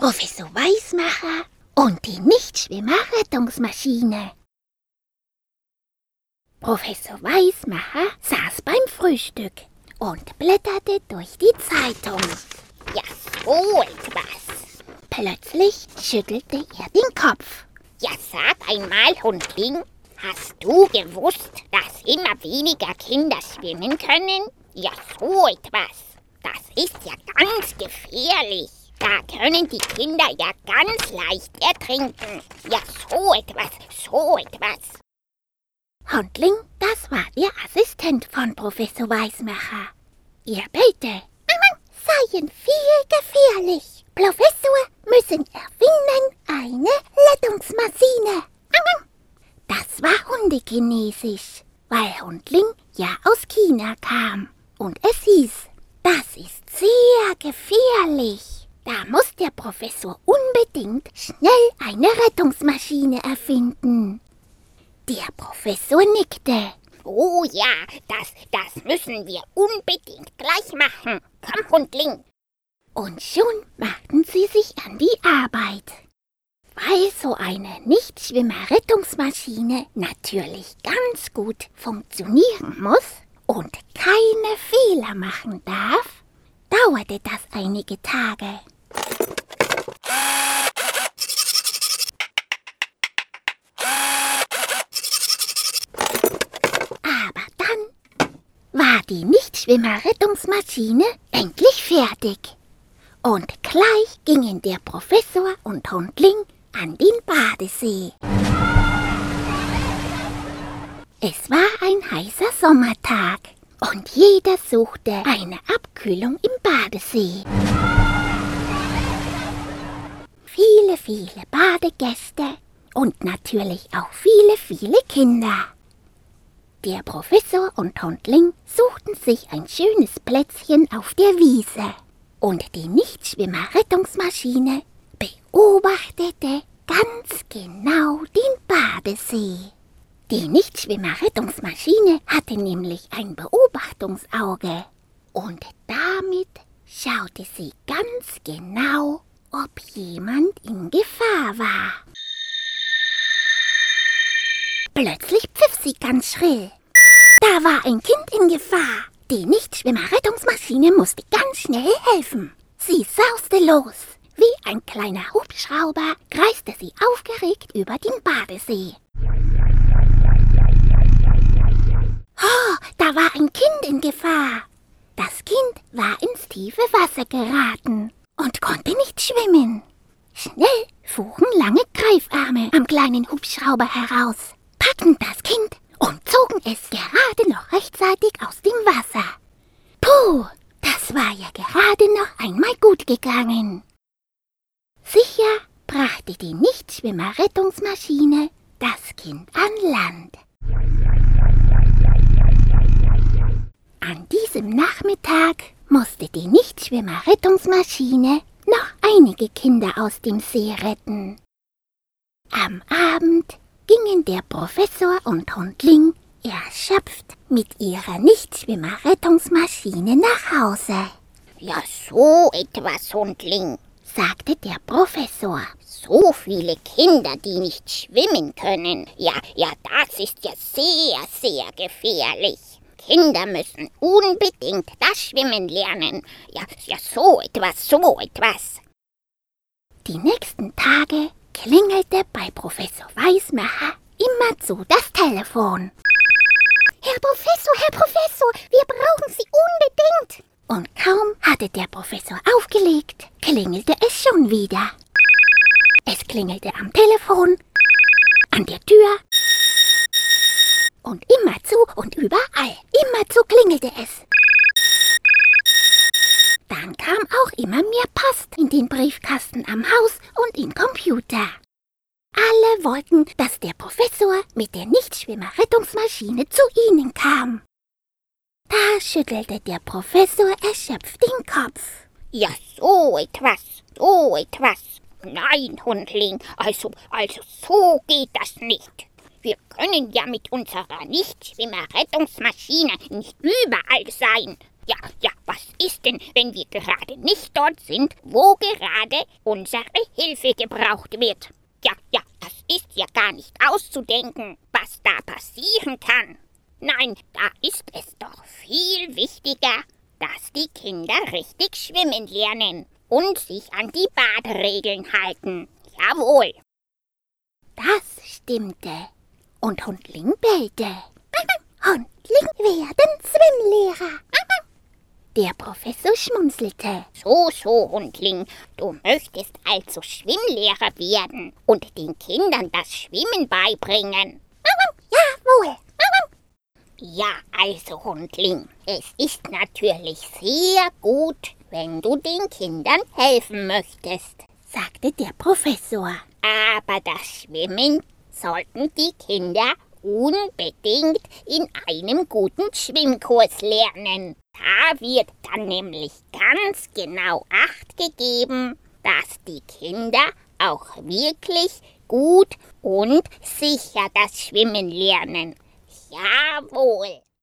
Professor Weismacher und die Nichtschwimmer-Rettungsmaschine. Professor Weismacher saß beim Frühstück und blätterte durch die Zeitung. Ja, so etwas. Plötzlich schüttelte er den Kopf. Ja, sag einmal, Hundling, hast du gewusst, dass immer weniger Kinder schwimmen können? Ja, so etwas. Das ist ja ganz gefährlich. Da können die Kinder ja ganz leicht ertrinken. Ja, so etwas, so etwas. Hundling, das war der Assistent von Professor Weismacher. Er bellte. Seien viel gefährlich. Professor müssen erfinden eine Rettungsmaschine. Das war Hundekinesisch, weil Hundling ja aus China kam. Und es hieß, das ist sehr gefährlich. Da muss der Professor unbedingt schnell eine Rettungsmaschine erfinden. Der Professor nickte. Oh ja, das, das müssen wir unbedingt gleich machen. Komm, Hundling. Und schon machten sie sich an die Arbeit. Weil so eine Nichtschwimmer-Rettungsmaschine natürlich ganz gut funktionieren muss und keine Fehler machen darf, dauerte das einige Tage. Aber dann war die Nichtschwimmer-Rettungsmaschine endlich fertig. Und gleich gingen der Professor und Hundling an den Badesee. Es war ein heißer Sommertag und jeder suchte eine Abkühlung im Badesee. Viele, viele Badegäste und natürlich auch viele, viele Kinder. Der Professor und Hundling suchten sich ein schönes Plätzchen auf der Wiese und die Nichtschwimmer-Rettungsmaschine beobachtete ganz genau den Badesee. Die Nichtschwimmer-Rettungsmaschine hatte nämlich ein Beobachtungsauge und damit schaute sie ganz genau, ob jemand in Gefahr war. Plötzlich pfiff sie ganz schrill. Da war ein Kind in Gefahr. Die Nichtschwimmer-Rettungsmaschine musste ganz schnell helfen. Sie sauste los. Wie ein kleiner Hubschrauber kreiste sie aufgeregt über den Badesee. In Gefahr. Das Kind war ins tiefe Wasser geraten und konnte nicht schwimmen. Schnell fuhren lange Greifarme am kleinen Hubschrauber heraus, packten das Kind und zogen es gerade noch rechtzeitig aus dem Wasser. Puh, das war ja gerade noch einmal gut gegangen. Sicher brachte die Nichtschwimmer-Rettungsmaschine das Kind an Land. An diesem Nachmittag musste die Nichtschwimmer-Rettungsmaschine noch einige Kinder aus dem See retten. Am Abend gingen der Professor und Hundling erschöpft mit ihrer Nichtschwimmer-Rettungsmaschine nach Hause, Ja, so etwas, Hundling. sagte der Professor. So viele Kinder, die nicht schwimmen können. Ja, ja, das ist ja sehr, sehr gefährlich. Kinder müssen unbedingt das Schwimmen lernen. Ja, ja, so etwas, so etwas. Die nächsten Tage klingelte bei Professor Weismacher immerzu das Telefon. Herr Professor, Herr Professor, wir brauchen Sie unbedingt. Und kaum hatte der Professor aufgelegt, klingelte es schon wieder. Es klingelte am Telefon, an der Tür und immerzu und überall. Immerzu klingelte es. Dann kam auch immer mehr Post in den Briefkasten am Haus und in Computer. Alle wollten, dass der Professor mit der Nichtschwimmer-Rettungsmaschine zu ihnen kam. Da schüttelte der Professor erschöpft den Kopf. Ja, so etwas, so etwas. Nein, Hundling, also, also so geht das nicht. Wir können ja mit unserer Nichtschwimmer-Rettungsmaschine nicht überall sein. Ja, ja, was ist denn, wenn wir gerade nicht dort sind, wo gerade unsere Hilfe gebraucht wird? Ja, ja, das ist ja gar nicht auszudenken, was da passieren kann. Nein, da ist es doch viel wichtiger, dass die Kinder richtig schwimmen lernen und sich an die Baderegeln halten. Jawohl. Das stimmte. Und Hundling bellte. Hundling werden Schwimmlehrer. Der Professor schmunzelte. So, so, Hundling, du möchtest also Schwimmlehrer werden und den Kindern das Schwimmen beibringen. Jawohl. Ja, also, Hundling, es ist natürlich sehr gut, wenn du den Kindern helfen möchtest, sagte der Professor. Aber das Schwimmen sollten die Kinder unbedingt in einem guten Schwimmkurs lernen. Da wird dann nämlich ganz genau Acht gegeben, dass die Kinder auch wirklich gut und sicher das Schwimmen lernen. Jawohl.